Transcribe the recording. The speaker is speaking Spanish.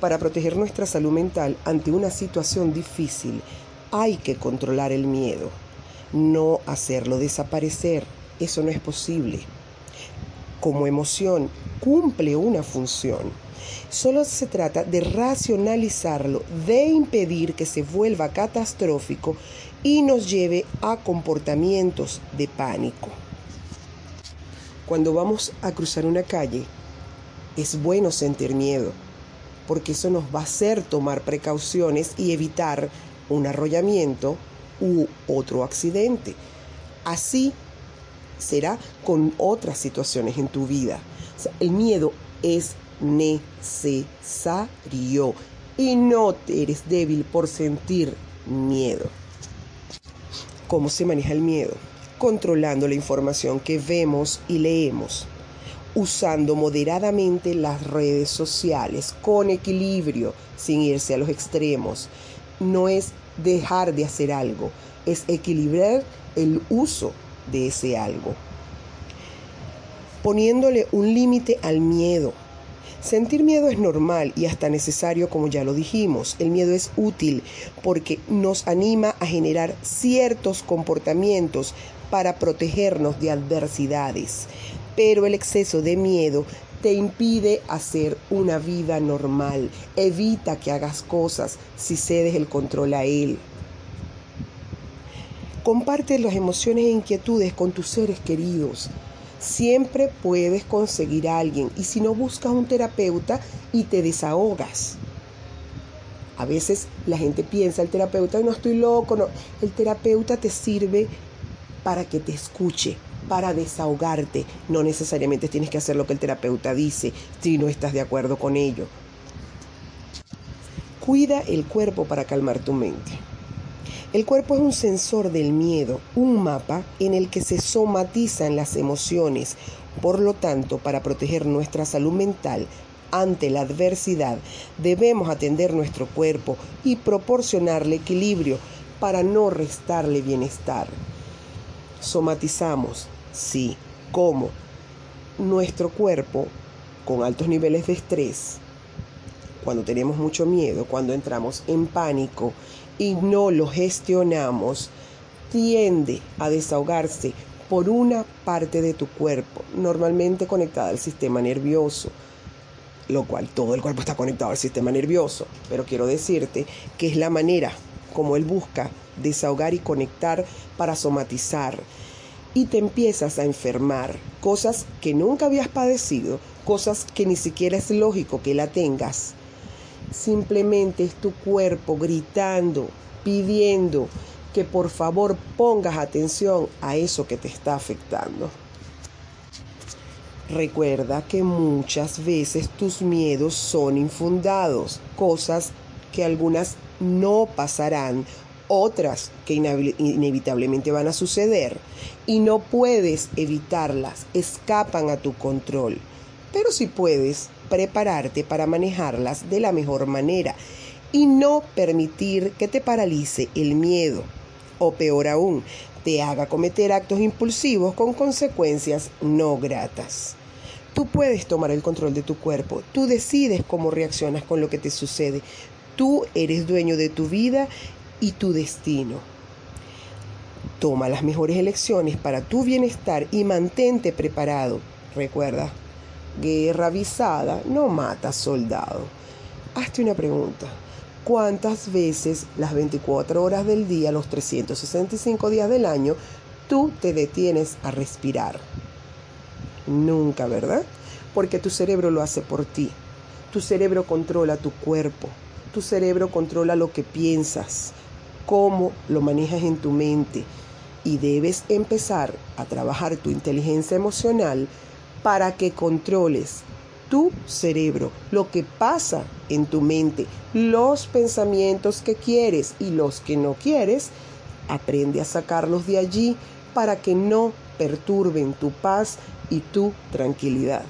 Para proteger nuestra salud mental ante una situación difícil, hay que controlar el miedo, no hacerlo desaparecer. Eso no es posible. Como emoción, cumple una función. Solo se trata de racionalizarlo, de impedir que se vuelva catastrófico y nos lleve a comportamientos de pánico. Cuando vamos a cruzar una calle, es bueno sentir miedo, porque eso nos va a hacer tomar precauciones y evitar un arrollamiento u otro accidente. Así será con otras situaciones en tu vida. el miedo es necesario y no eres débil por sentir miedo. ¿Cómo se maneja el miedo? Controlando la información que vemos y leemos, usando moderadamente las redes sociales, con equilibrio, sin irse a los extremos. No es dejar de hacer algo, es equilibrar el uso de ese algo. Poniéndole un límite al miedo, Sentir miedo es normal y hasta necesario como ya lo dijimos. El miedo es útil porque nos anima a generar ciertos comportamientos para protegernos de adversidades. Pero el exceso de miedo te impide hacer una vida normal. Evita que hagas cosas si cedes el control a él. Comparte las emociones e inquietudes con tus seres queridos. Siempre puedes conseguir a alguien y si no buscas un terapeuta y te desahogas. A veces la gente piensa, el terapeuta, no estoy loco. El terapeuta te sirve para que te escuche, para desahogarte. No necesariamente tienes que hacer lo que el terapeuta dice si no estás de acuerdo con ello. Cuida el cuerpo para calmar tu mente. El cuerpo es un sensor del miedo, un mapa en el que se somatizan las emociones. Por lo tanto, para proteger nuestra salud mental ante la adversidad, debemos atender nuestro cuerpo y proporcionarle equilibrio para no restarle bienestar. Somatizamos, sí, ¿cómo? Nuestro cuerpo, con altos niveles de estrés, cuando tenemos mucho miedo, cuando entramos en pánico y no lo gestionamos, tiende a desahogarse por una parte de tu cuerpo, normalmente conectada al sistema nervioso, lo cual todo el cuerpo está conectado al sistema nervioso, pero quiero decirte que es la manera como él busca desahogar y conectar para somatizar. Y te empiezas a enfermar, cosas que nunca habías padecido, cosas que ni siquiera es lógico que la tengas Simplemente es tu cuerpo gritando, pidiendo que por favor pongas atención a eso que te está afectando. Recuerda que muchas veces tus miedos son infundados, cosas que algunas no pasarán, otras que inevitablemente van a suceder y no puedes evitarlas, escapan a tu control. Pero si puedes prepararte para manejarlas de la mejor manera y no permitir que te paralice el miedo o peor aún, te haga cometer actos impulsivos con consecuencias no gratas. Tú puedes tomar el control de tu cuerpo, tú decides cómo reaccionas con lo que te sucede, tú eres dueño de tu vida y tu destino. Toma las mejores elecciones para tu bienestar y mantente preparado. Recuerda, guerra avisada no mata soldado. Hazte una pregunta. ¿Cuántas veces las 24 horas del día, los 365 días del año, tú te detienes a respirar? Nunca, ¿verdad? Porque tu cerebro lo hace por ti. Tu cerebro controla tu cuerpo. Tu cerebro controla lo que piensas, cómo lo manejas en tu mente. Y debes empezar a trabajar tu inteligencia emocional para que controles tu cerebro, lo que pasa en tu mente, los pensamientos que quieres y los que no quieres, aprende a sacarlos de allí para que no perturben tu paz y tu tranquilidad.